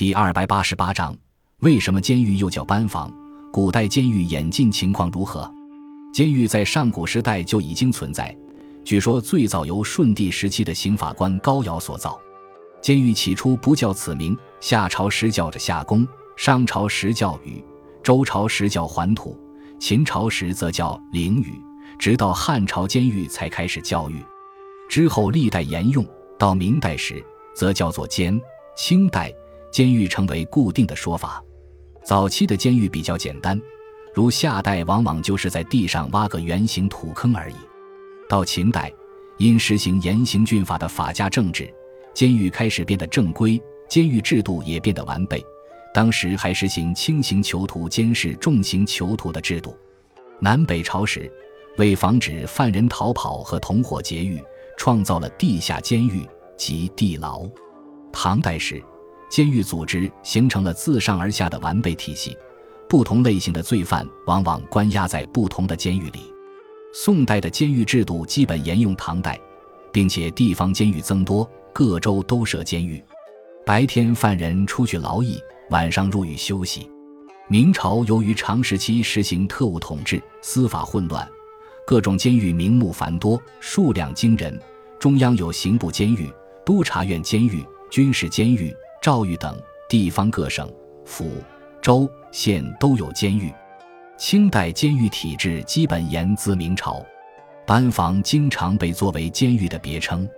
第二百八十八章：为什么监狱又叫班房？古代监狱演进情况如何？监狱在上古时代就已经存在，据说最早由舜帝时期的刑法官高尧所造。监狱起初不叫此名，夏朝时叫着夏宫，商朝时叫禹，周朝时叫环土，秦朝时则叫灵宇，直到汉朝监狱才开始教育，之后历代沿用，到明代时则叫做监。清代。监狱成为固定的说法。早期的监狱比较简单，如夏代往往就是在地上挖个圆形土坑而已。到秦代，因实行严刑峻法的法家政治，监狱开始变得正规，监狱制度也变得完备。当时还实行轻刑囚徒监视重刑囚徒的制度。南北朝时，为防止犯人逃跑和同伙劫狱，创造了地下监狱及地牢。唐代时。监狱组织形成了自上而下的完备体系，不同类型的罪犯往往关押在不同的监狱里。宋代的监狱制度基本沿用唐代，并且地方监狱增多，各州都设监狱。白天犯人出去劳役，晚上入狱休息。明朝由于长时期实行特务统治，司法混乱，各种监狱名目繁多，数量惊人。中央有刑部监狱、督察院监狱、军事监狱。诏狱等地方各省、府、州、县都有监狱。清代监狱体制基本沿自明朝，班房经常被作为监狱的别称，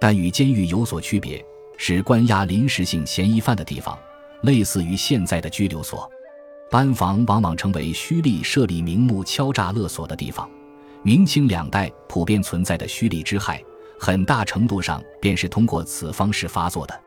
但与监狱有所区别，是关押临时性嫌疑犯的地方，类似于现在的拘留所。班房往往成为胥吏设立名目敲诈勒索的地方。明清两代普遍存在的胥吏之害，很大程度上便是通过此方式发作的。